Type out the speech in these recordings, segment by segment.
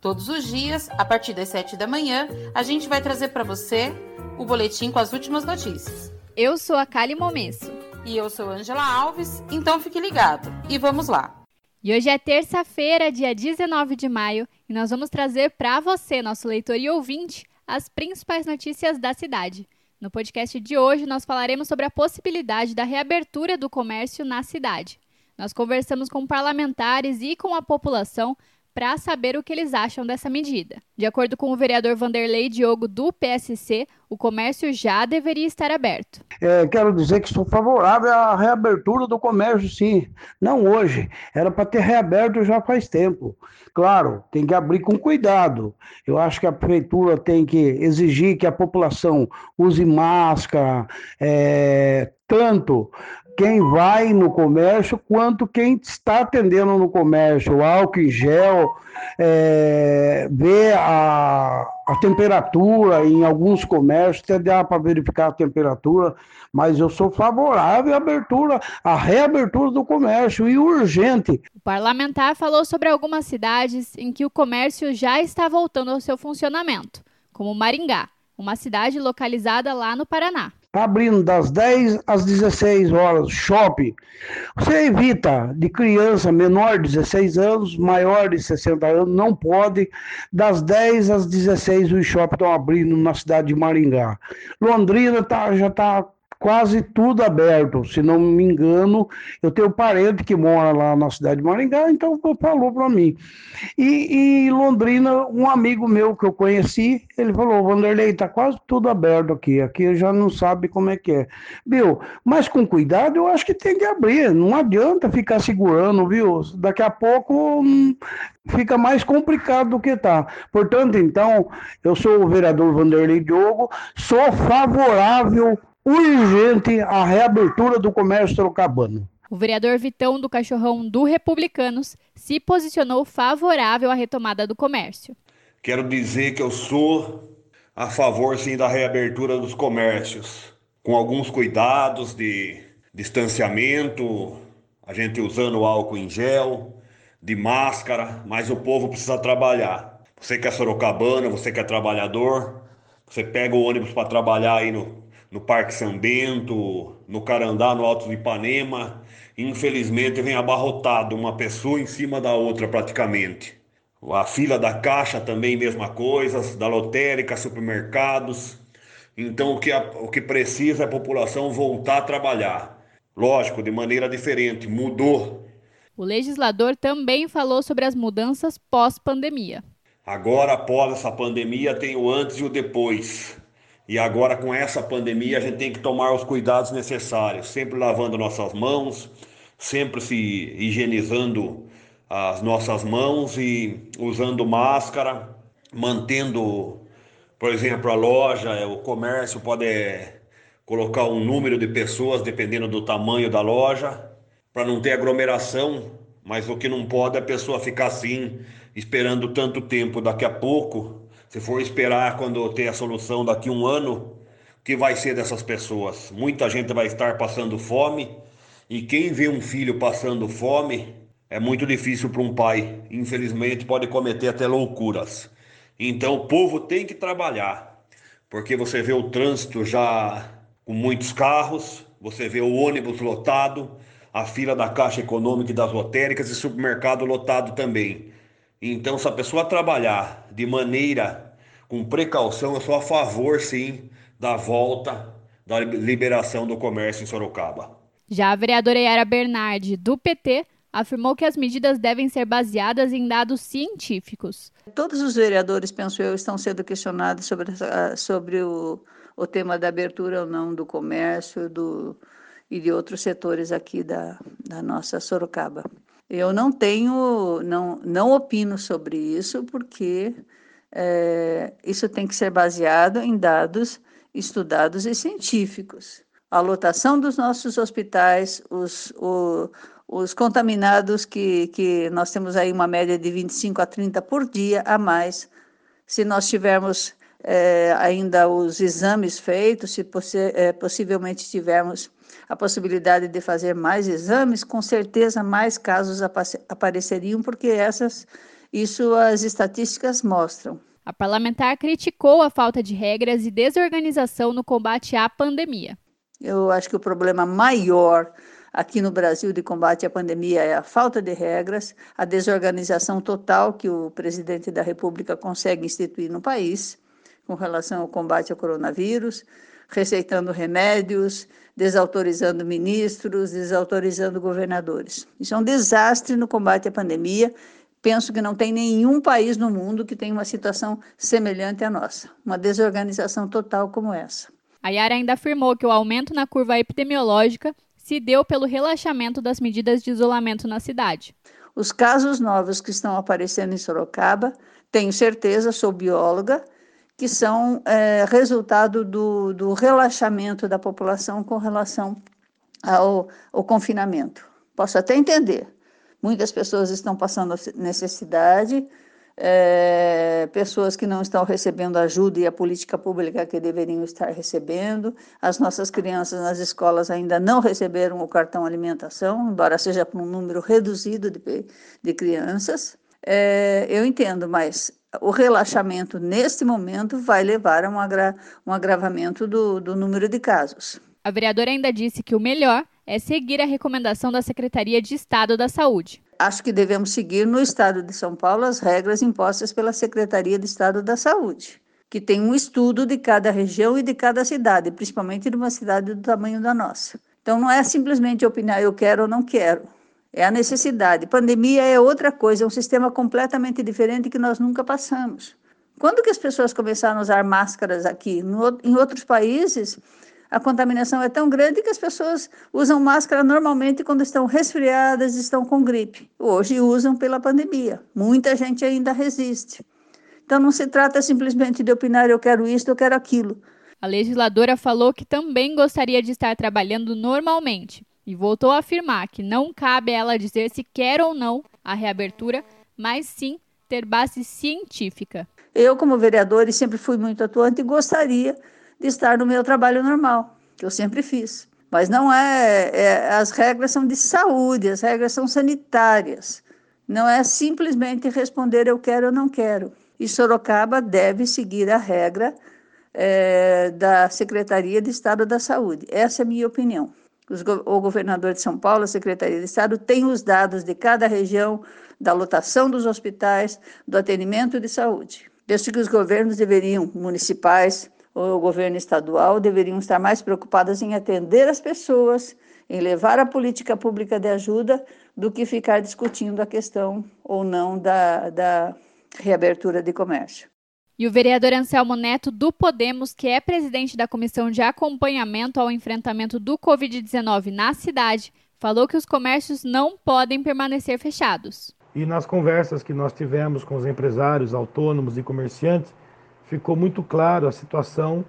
Todos os dias, a partir das 7 da manhã, a gente vai trazer para você o boletim com as últimas notícias. Eu sou a Kali Momesso. E eu sou Angela Alves, então fique ligado. E vamos lá. E hoje é terça-feira, dia 19 de maio, e nós vamos trazer para você, nosso leitor e ouvinte, as principais notícias da cidade. No podcast de hoje, nós falaremos sobre a possibilidade da reabertura do comércio na cidade. Nós conversamos com parlamentares e com a população para saber o que eles acham dessa medida. De acordo com o vereador Vanderlei Diogo do PSC, o comércio já deveria estar aberto. É, quero dizer que sou favorável à reabertura do comércio, sim. Não hoje, era para ter reaberto já faz tempo. Claro, tem que abrir com cuidado. Eu acho que a prefeitura tem que exigir que a população use máscara, é, tanto quem vai no comércio quanto quem está atendendo no comércio, álcool em gel, é, ver a, a temperatura em alguns comércios, até dá para verificar a temperatura, mas eu sou favorável à abertura, à reabertura do comércio e urgente. O parlamentar falou sobre algumas cidades em que o comércio já está voltando ao seu funcionamento, como Maringá, uma cidade localizada lá no Paraná. Está abrindo das 10 às 16 horas, shopping. Você evita de criança menor de 16 anos, maior de 60 anos, não pode. Das 10 às 16 os shoppings estão abrindo na cidade de Maringá. Londrina tá, já está quase tudo aberto. Se não me engano, eu tenho parente que mora lá na cidade de Maringá, então falou para mim. E, e Londrina, um amigo meu que eu conheci, ele falou: Vanderlei, tá quase tudo aberto aqui. Aqui já não sabe como é que é. Viu? Mas com cuidado, eu acho que tem que abrir. Não adianta ficar segurando, viu? Daqui a pouco hum, fica mais complicado do que tá. Portanto, então, eu sou o vereador Vanderlei Diogo, sou favorável urgente a reabertura do comércio trocabano. O vereador Vitão do Cachorrão do Republicanos se posicionou favorável à retomada do comércio. Quero dizer que eu sou a favor sim da reabertura dos comércios, com alguns cuidados de distanciamento, a gente usando álcool em gel, de máscara, mas o povo precisa trabalhar. Você que é sorocabana, você que é trabalhador, você pega o ônibus para trabalhar aí no no Parque São Bento, no Carandá, no Alto de Ipanema. Infelizmente vem abarrotado uma pessoa em cima da outra praticamente. A fila da caixa também mesma coisa, da lotérica, supermercados. Então o que, a, o que precisa é a população voltar a trabalhar. Lógico, de maneira diferente, mudou. O legislador também falou sobre as mudanças pós-pandemia. Agora, após essa pandemia, tem o antes e o depois. E agora, com essa pandemia, a gente tem que tomar os cuidados necessários, sempre lavando nossas mãos, sempre se higienizando as nossas mãos e usando máscara, mantendo, por exemplo, a loja, o comércio pode é, colocar um número de pessoas dependendo do tamanho da loja, para não ter aglomeração, mas o que não pode é a pessoa ficar assim, esperando tanto tempo, daqui a pouco se for esperar quando ter a solução daqui um ano, o que vai ser dessas pessoas? Muita gente vai estar passando fome e quem vê um filho passando fome é muito difícil para um pai. Infelizmente, pode cometer até loucuras. Então, o povo tem que trabalhar, porque você vê o trânsito já com muitos carros, você vê o ônibus lotado, a fila da Caixa Econômica e das lotéricas e supermercado lotado também. Então, se a pessoa trabalhar de maneira com precaução, eu sou a favor, sim, da volta da liberação do comércio em Sorocaba. Já a vereadora Yara Bernardi, do PT, afirmou que as medidas devem ser baseadas em dados científicos. Todos os vereadores, penso eu, estão sendo questionados sobre, sobre o, o tema da abertura ou não do comércio do, e de outros setores aqui da, da nossa Sorocaba. Eu não tenho, não, não opino sobre isso, porque é, isso tem que ser baseado em dados estudados e científicos. A lotação dos nossos hospitais, os, o, os contaminados, que, que nós temos aí uma média de 25 a 30 por dia a mais, se nós tivermos é, ainda os exames feitos, se possi é, possivelmente tivermos a possibilidade de fazer mais exames, com certeza mais casos apareceriam, porque essas, isso as estatísticas mostram. A parlamentar criticou a falta de regras e desorganização no combate à pandemia. Eu acho que o problema maior aqui no Brasil de combate à pandemia é a falta de regras, a desorganização total que o presidente da República consegue instituir no país com relação ao combate ao coronavírus, receitando remédios, desautorizando ministros, desautorizando governadores. Isso é um desastre no combate à pandemia. Penso que não tem nenhum país no mundo que tenha uma situação semelhante à nossa, uma desorganização total como essa. A Yara ainda afirmou que o aumento na curva epidemiológica se deu pelo relaxamento das medidas de isolamento na cidade. Os casos novos que estão aparecendo em Sorocaba, tenho certeza, sou bióloga, que são é, resultado do, do relaxamento da população com relação ao, ao confinamento. Posso até entender. Muitas pessoas estão passando necessidade, é, pessoas que não estão recebendo ajuda e a política pública que deveriam estar recebendo. As nossas crianças nas escolas ainda não receberam o cartão alimentação, embora seja para um número reduzido de, de crianças. É, eu entendo, mas o relaxamento neste momento vai levar a um, agra um agravamento do, do número de casos. A vereadora ainda disse que o melhor é seguir a recomendação da Secretaria de Estado da Saúde. Acho que devemos seguir no Estado de São Paulo as regras impostas pela Secretaria de Estado da Saúde, que tem um estudo de cada região e de cada cidade, principalmente de uma cidade do tamanho da nossa. Então não é simplesmente opinar eu quero ou não quero é a necessidade. Pandemia é outra coisa, é um sistema completamente diferente que nós nunca passamos. Quando que as pessoas começaram a usar máscaras aqui? No, em outros países, a contaminação é tão grande que as pessoas usam máscara normalmente quando estão resfriadas, estão com gripe. Hoje usam pela pandemia. Muita gente ainda resiste. Então não se trata simplesmente de opinar eu quero isso, eu quero aquilo. A legisladora falou que também gostaria de estar trabalhando normalmente, e voltou a afirmar que não cabe a ela dizer se quer ou não a reabertura, mas sim ter base científica. Eu, como vereadora, sempre fui muito atuante e gostaria de estar no meu trabalho normal, que eu sempre fiz. Mas não é, é as regras são de saúde, as regras são sanitárias. Não é simplesmente responder eu quero ou não quero. E Sorocaba deve seguir a regra é, da Secretaria de Estado da Saúde. Essa é a minha opinião o governador de São Paulo, a Secretaria de Estado, tem os dados de cada região, da lotação dos hospitais, do atendimento de saúde. Penso que os governos deveriam, municipais o governo estadual, deveriam estar mais preocupados em atender as pessoas, em levar a política pública de ajuda, do que ficar discutindo a questão ou não da, da reabertura de comércio. E o vereador Anselmo Neto, do Podemos, que é presidente da Comissão de Acompanhamento ao Enfrentamento do Covid-19 na cidade, falou que os comércios não podem permanecer fechados. E nas conversas que nós tivemos com os empresários, autônomos e comerciantes, ficou muito claro a situação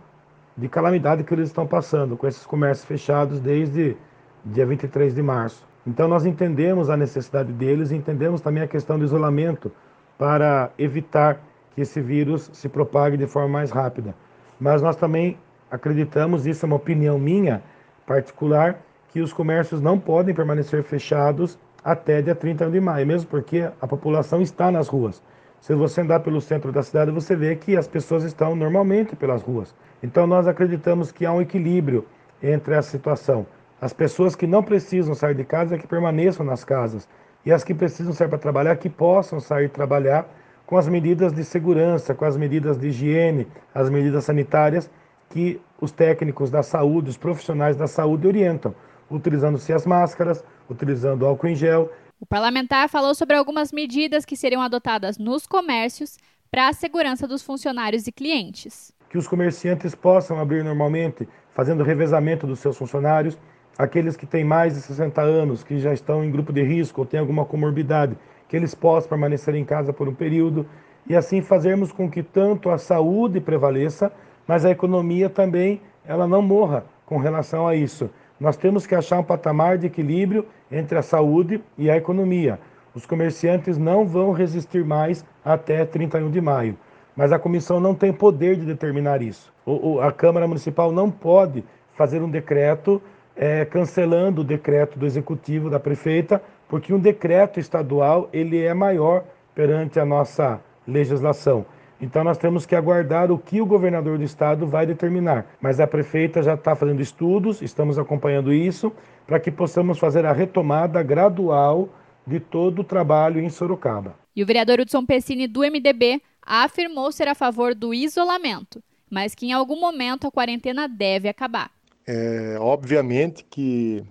de calamidade que eles estão passando com esses comércios fechados desde dia 23 de março. Então nós entendemos a necessidade deles, entendemos também a questão do isolamento para evitar que esse vírus se propague de forma mais rápida. Mas nós também acreditamos, isso é uma opinião minha particular, que os comércios não podem permanecer fechados até dia 30 de maio, mesmo porque a população está nas ruas. Se você andar pelo centro da cidade, você vê que as pessoas estão normalmente pelas ruas. Então nós acreditamos que há um equilíbrio entre essa situação. As pessoas que não precisam sair de casa que permaneçam nas casas e as que precisam sair para trabalhar que possam sair trabalhar com as medidas de segurança, com as medidas de higiene, as medidas sanitárias que os técnicos da saúde, os profissionais da saúde orientam, utilizando-se as máscaras, utilizando álcool em gel. O parlamentar falou sobre algumas medidas que seriam adotadas nos comércios para a segurança dos funcionários e clientes. Que os comerciantes possam abrir normalmente, fazendo revezamento dos seus funcionários, aqueles que têm mais de 60 anos, que já estão em grupo de risco ou têm alguma comorbidade, que eles possam permanecer em casa por um período e assim fazermos com que tanto a saúde prevaleça mas a economia também ela não morra com relação a isso. Nós temos que achar um patamar de equilíbrio entre a saúde e a economia. Os comerciantes não vão resistir mais até 31 de maio, mas a comissão não tem poder de determinar isso. O, a Câmara Municipal não pode fazer um decreto é, cancelando o decreto do executivo da prefeita, porque um decreto estadual ele é maior perante a nossa legislação. Então nós temos que aguardar o que o governador do estado vai determinar. Mas a prefeita já está fazendo estudos, estamos acompanhando isso, para que possamos fazer a retomada gradual de todo o trabalho em Sorocaba. E o vereador Hudson Pessini, do MDB, afirmou ser a favor do isolamento, mas que em algum momento a quarentena deve acabar. É, obviamente que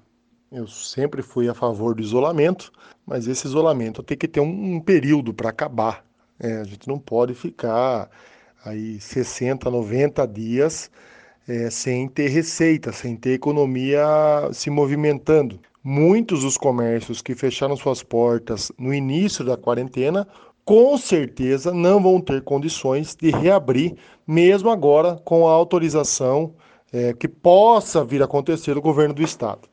eu sempre fui a favor do isolamento, mas esse isolamento tem que ter um, um período para acabar. É, a gente não pode ficar aí 60, 90 dias é, sem ter receita, sem ter economia se movimentando. Muitos dos comércios que fecharam suas portas no início da quarentena, com certeza não vão ter condições de reabrir, mesmo agora com a autorização é, que possa vir a acontecer do governo do estado.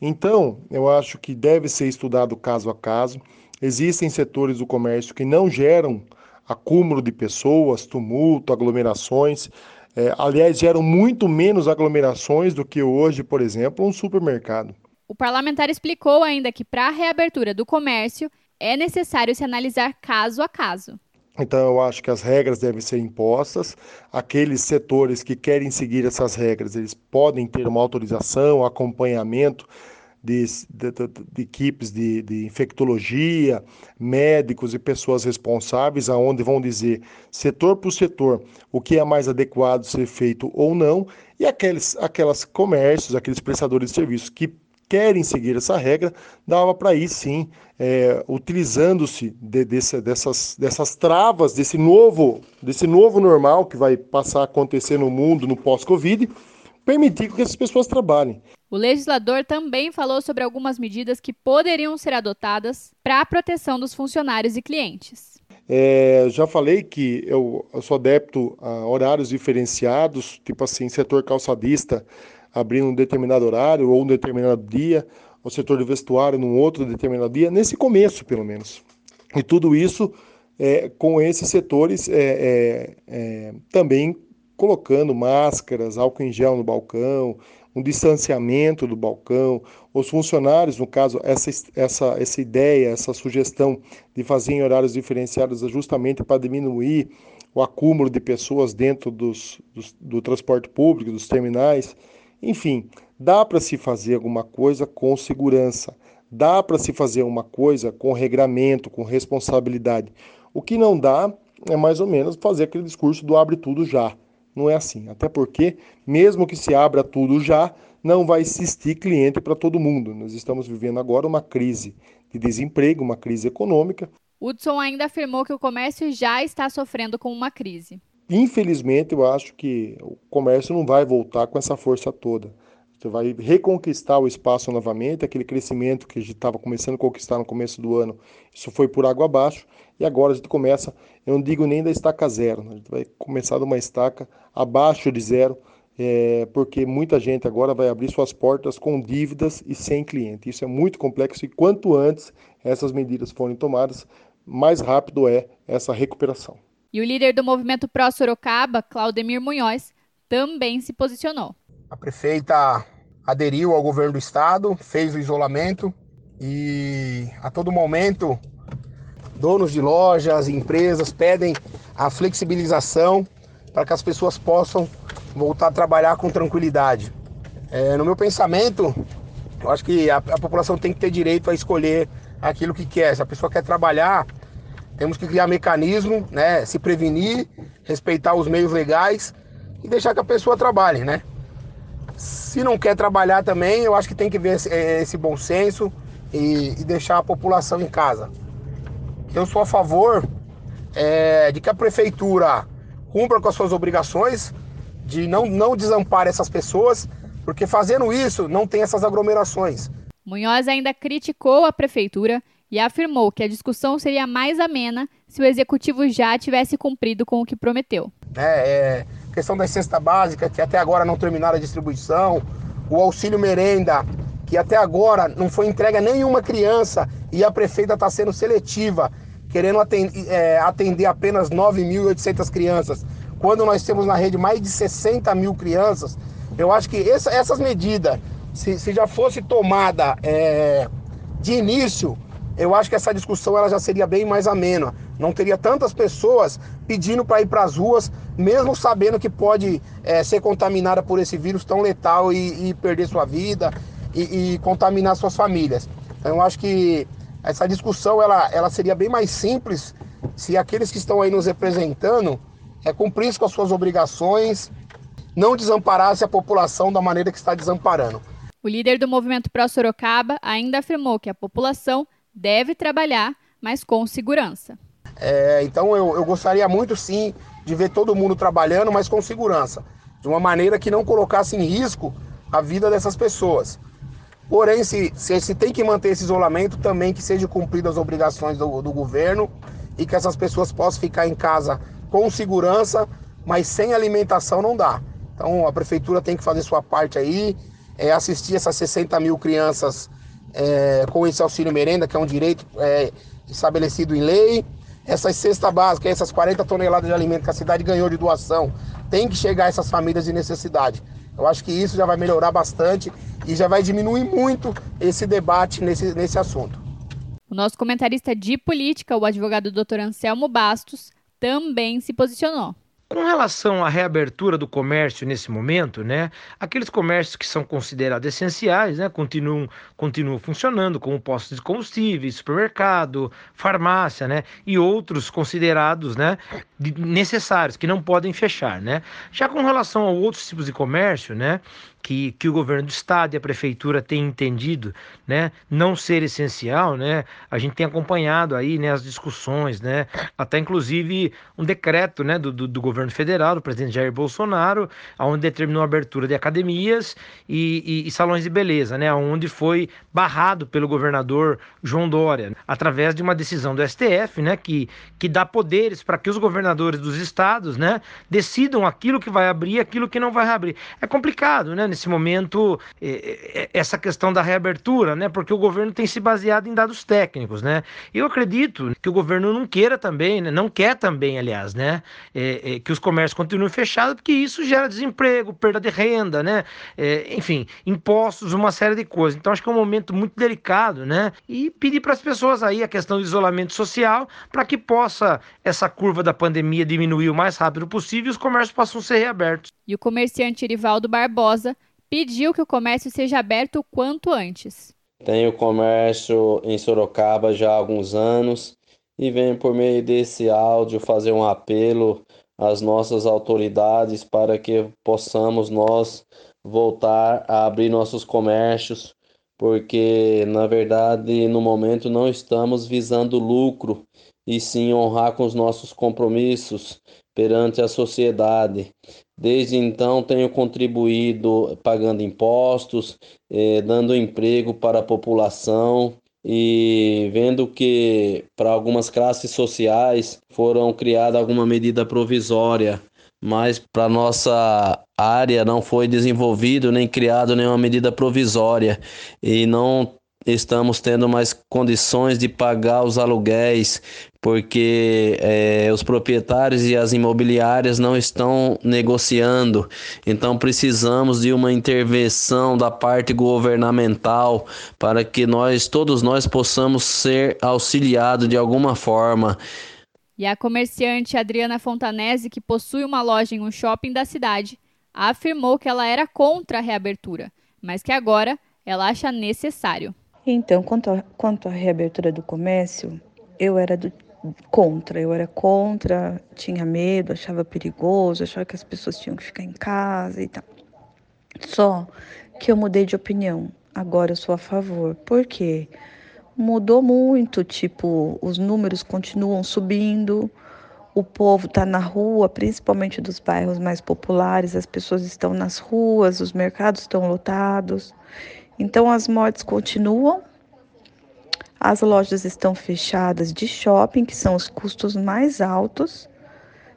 Então, eu acho que deve ser estudado caso a caso. Existem setores do comércio que não geram acúmulo de pessoas, tumulto, aglomerações. É, aliás, geram muito menos aglomerações do que hoje, por exemplo, um supermercado. O parlamentar explicou ainda que, para a reabertura do comércio, é necessário se analisar caso a caso. Então, eu acho que as regras devem ser impostas. Aqueles setores que querem seguir essas regras, eles podem ter uma autorização, acompanhamento de, de, de, equipes de, de, infectologia, médicos e pessoas responsáveis, aonde vão dizer setor por setor o que é mais adequado ser feito ou não, e aqueles aquelas comércios, aqueles prestadores de serviços que querem seguir essa regra, dava para ir sim, é, utilizando-se de, desse, dessas, dessas travas, desse novo, desse novo normal que vai passar a acontecer no mundo no pós-Covid, permitir que essas pessoas trabalhem. O legislador também falou sobre algumas medidas que poderiam ser adotadas para a proteção dos funcionários e clientes. É, já falei que eu, eu, sou adepto a horários diferenciados, tipo assim, setor calçadista abrindo um determinado horário ou um determinado dia, o setor de vestuário num outro determinado dia, nesse começo pelo menos. E tudo isso é, com esses setores é, é, é também colocando máscaras, álcool em gel no balcão, um distanciamento do balcão. Os funcionários, no caso, essa, essa, essa ideia, essa sugestão de fazer em horários diferenciados é justamente para diminuir o acúmulo de pessoas dentro dos, dos do transporte público, dos terminais. Enfim, dá para se fazer alguma coisa com segurança, dá para se fazer uma coisa com regramento, com responsabilidade. O que não dá é mais ou menos fazer aquele discurso do abre tudo já. Não é assim. Até porque, mesmo que se abra tudo já, não vai existir cliente para todo mundo. Nós estamos vivendo agora uma crise de desemprego, uma crise econômica. Hudson ainda afirmou que o comércio já está sofrendo com uma crise. Infelizmente, eu acho que o comércio não vai voltar com essa força toda. Você vai reconquistar o espaço novamente, aquele crescimento que a gente estava começando a conquistar no começo do ano, isso foi por água abaixo, e agora a gente começa, eu não digo nem da estaca zero, né? a gente vai começar de uma estaca abaixo de zero, é, porque muita gente agora vai abrir suas portas com dívidas e sem cliente. Isso é muito complexo e quanto antes essas medidas forem tomadas, mais rápido é essa recuperação. E o líder do movimento Pró Sorocaba, Claudemir Munhoz, também se posicionou. A prefeita aderiu ao governo do estado, fez o isolamento e a todo momento donos de lojas, empresas pedem a flexibilização para que as pessoas possam voltar a trabalhar com tranquilidade. É, no meu pensamento, eu acho que a, a, população tem que ter direito a escolher aquilo que quer. Se a pessoa quer trabalhar, temos que criar mecanismo, né, se prevenir, respeitar os meios legais e deixar que a pessoa trabalhe, né? Se não quer trabalhar também, eu acho que tem que ver esse, é, esse bom senso e, e, deixar a população em casa. Eu sou a favor é, de que a prefeitura cumpra com as suas obrigações, de não, não desampare essas pessoas, porque fazendo isso não tem essas aglomerações. Munhoz ainda criticou a prefeitura e afirmou que a discussão seria mais amena se o executivo já tivesse cumprido com o que prometeu. É, é questão da cesta básica, que até agora não terminaram a distribuição, o auxílio merenda, que até agora não foi entregue a nenhuma criança e a prefeita está sendo seletiva, querendo atender, é, atender apenas 9.800 crianças, quando nós temos na rede mais de 60 mil crianças. Eu acho que essa, essas medidas, se, se, já fosse tomada é, de início, eu acho que essa discussão ela já seria bem mais amena. Não teria tantas pessoas pedindo para ir para as ruas, mesmo sabendo que pode é, ser contaminada por esse vírus tão letal e, e perder sua vida e, e, contaminar suas famílias. Então, eu acho que essa discussão ela, ela seria bem mais simples se aqueles que estão aí nos representando é, cumprissem com as suas obrigações, não desamparasse a população da maneira que está desamparando. O líder do movimento Pró Sorocaba ainda afirmou que a população deve trabalhar, mas com segurança. É, então eu, eu gostaria muito sim de ver todo mundo trabalhando, mas com segurança, de uma maneira que não colocasse em risco a vida dessas pessoas. Porém, se, se, se tem que manter esse isolamento, também que seja cumpridas as obrigações do, do governo e que essas pessoas possam ficar em casa com segurança, mas sem alimentação não dá. Então a prefeitura tem que fazer sua parte aí, é, assistir essas 60 mil crianças é, com esse auxílio merenda, que é um direito é, estabelecido em lei. Essas cesta básica, essas 40 toneladas de alimento que a cidade ganhou de doação, tem que chegar a essas famílias de necessidade. Eu acho que isso já vai melhorar bastante e já vai diminuir muito esse debate nesse, nesse assunto. O nosso comentarista de política, o advogado Dr. Anselmo Bastos, também se posicionou. Com relação à reabertura do comércio nesse momento, né, aqueles comércios que são considerados essenciais, né, continuam, continuam funcionando, como postos de combustíveis, supermercado, farmácia, né, e outros considerados, né, necessários que não podem fechar, né. Já com relação a outros tipos de comércio, né, que, que o governo do estado e a prefeitura têm entendido, né, não ser essencial, né, a gente tem acompanhado aí, né, as discussões, né, até inclusive um decreto, né, do, do, do governo federal, do presidente Jair Bolsonaro, onde determinou a abertura de academias e, e, e salões de beleza, né, onde foi barrado pelo governador João Dória, através de uma decisão do STF, né, que, que dá poderes para que os governadores dos estados, né, decidam aquilo que vai abrir e aquilo que não vai abrir. É complicado, né, nesse momento é, é, essa questão da reabertura, né? Porque o governo tem se baseado em dados técnicos, né? Eu acredito que o governo não queira também, né? não quer também, aliás, né? É, é, que os comércios continuem fechados, porque isso gera desemprego, perda de renda, né? É, enfim, impostos, uma série de coisas. Então acho que é um momento muito delicado, né? E pedir para as pessoas aí a questão do isolamento social para que possa essa curva da pandemia diminuir o mais rápido possível e os comércios possam ser reabertos. E o comerciante Irivaldo Barbosa pediu que o comércio seja aberto o quanto antes. Tenho comércio em Sorocaba já há alguns anos e venho por meio desse áudio fazer um apelo às nossas autoridades para que possamos nós voltar a abrir nossos comércios, porque na verdade no momento não estamos visando lucro e sim honrar com os nossos compromissos perante a sociedade. Desde então, tenho contribuído pagando impostos, eh, dando emprego para a população e vendo que para algumas classes sociais foram criada alguma medida provisória, mas para nossa área não foi desenvolvido nem criado nenhuma medida provisória e não estamos tendo mais condições de pagar os aluguéis, porque é, os proprietários e as imobiliárias não estão negociando. Então precisamos de uma intervenção da parte governamental para que nós, todos nós, possamos ser auxiliados de alguma forma. E a comerciante Adriana Fontanese, que possui uma loja em um shopping da cidade, afirmou que ela era contra a reabertura, mas que agora ela acha necessário. Então, quanto, quanto à reabertura do comércio, eu era do, contra, eu era contra, tinha medo, achava perigoso, achava que as pessoas tinham que ficar em casa e tal. Só que eu mudei de opinião. Agora eu sou a favor. Por quê? Mudou muito, tipo, os números continuam subindo, o povo está na rua, principalmente dos bairros mais populares, as pessoas estão nas ruas, os mercados estão lotados. Então as mortes continuam, as lojas estão fechadas de shopping, que são os custos mais altos.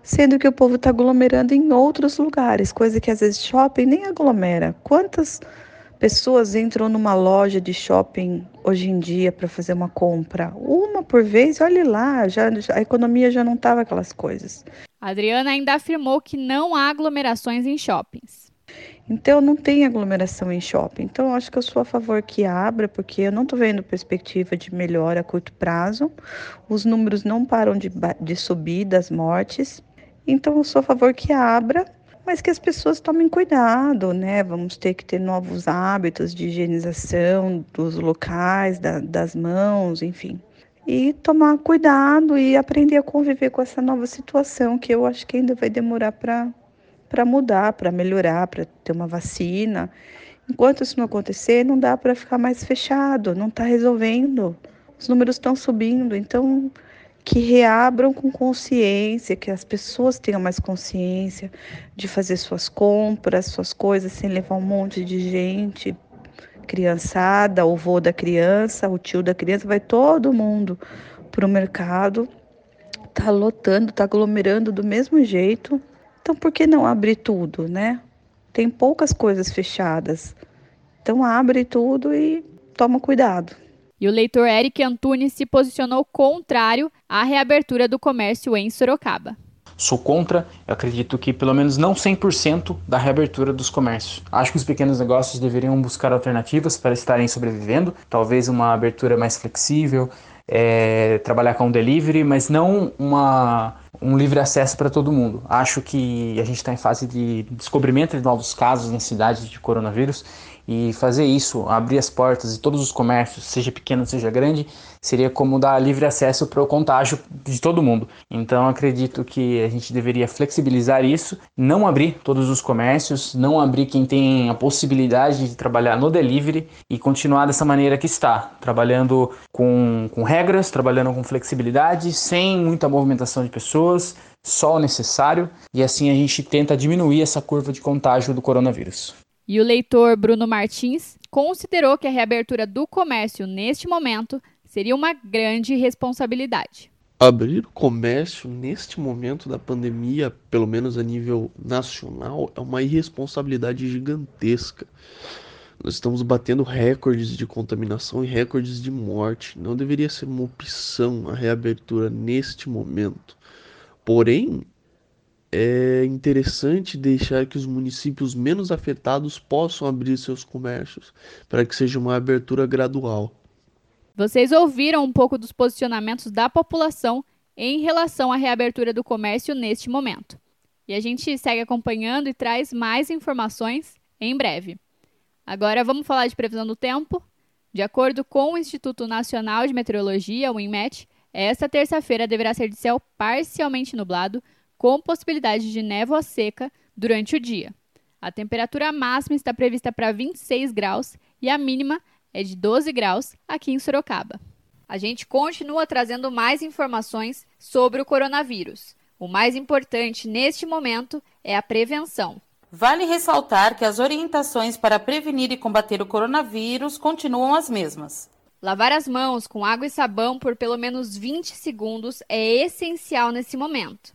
sendo que o povo está aglomerando em outros lugares, coisa que às vezes shopping nem aglomera. Quantas pessoas entram numa loja de shopping hoje em dia para fazer uma compra? Uma por vez, olhe lá, já, a economia já não estava aquelas coisas. A Adriana ainda afirmou que não há aglomerações em shoppings. Então, não tem aglomeração em shopping. Então, acho que eu sou a favor que abra, porque eu não estou vendo perspectiva de melhora a curto prazo. Os números não param de, de subir das mortes. Então, eu sou a favor que abra, mas que as pessoas tomem cuidado, né? Vamos ter que ter novos hábitos de higienização dos locais, da, das mãos, enfim. E tomar cuidado e aprender a conviver com essa nova situação, que eu acho que ainda vai demorar para para mudar, para melhorar, para ter uma vacina. Enquanto isso não acontecer, não dá para ficar mais fechado, não está resolvendo. Os números estão subindo, então que reabram com consciência, que as pessoas tenham mais consciência de fazer suas compras, suas coisas sem levar um monte de gente, criançada, o vô da criança, o tio da criança, vai todo mundo para o mercado, tá lotando, tá aglomerando do mesmo jeito. Então por que não abrir tudo, né? Tem poucas coisas fechadas. Então abre tudo e toma cuidado. E o leitor Eric Antunes se posicionou contrário à reabertura do comércio em Sorocaba. Sou contra, eu acredito que pelo menos não 100% da reabertura dos comércios. Acho que os pequenos negócios deveriam buscar alternativas para estarem sobrevivendo, talvez uma abertura mais flexível, é, trabalhar com delivery, mas não uma, um livre acesso para todo mundo. Acho que a gente está em fase de descobrimento de novos casos na cidade de coronavírus e fazer isso, abrir as portas de todos os comércios, seja pequeno, seja grande, seria como dar livre acesso para o contágio de todo mundo. Então acredito que a gente deveria flexibilizar isso, não abrir todos os comércios, não abrir quem tem a possibilidade de trabalhar no delivery e continuar dessa maneira que está, trabalhando com, com regras, trabalhando com flexibilidade, sem muita movimentação de pessoas, só o necessário, e assim a gente tenta diminuir essa curva de contágio do coronavírus. E o leitor Bruno Martins considerou que a reabertura do comércio neste momento seria uma grande responsabilidade. Abrir o comércio neste momento da pandemia, pelo menos a nível nacional, é uma irresponsabilidade gigantesca. Nós estamos batendo recordes de contaminação e recordes de morte. Não deveria ser uma opção a reabertura neste momento. Porém, é interessante deixar que os municípios menos afetados possam abrir seus comércios, para que seja uma abertura gradual. Vocês ouviram um pouco dos posicionamentos da população em relação à reabertura do comércio neste momento. E a gente segue acompanhando e traz mais informações em breve. Agora vamos falar de previsão do tempo. De acordo com o Instituto Nacional de Meteorologia, o INMET, esta terça-feira deverá ser de céu parcialmente nublado com possibilidade de névoa seca durante o dia. A temperatura máxima está prevista para 26 graus e a mínima é de 12 graus aqui em Sorocaba. A gente continua trazendo mais informações sobre o coronavírus. O mais importante neste momento é a prevenção. Vale ressaltar que as orientações para prevenir e combater o coronavírus continuam as mesmas. Lavar as mãos com água e sabão por pelo menos 20 segundos é essencial nesse momento.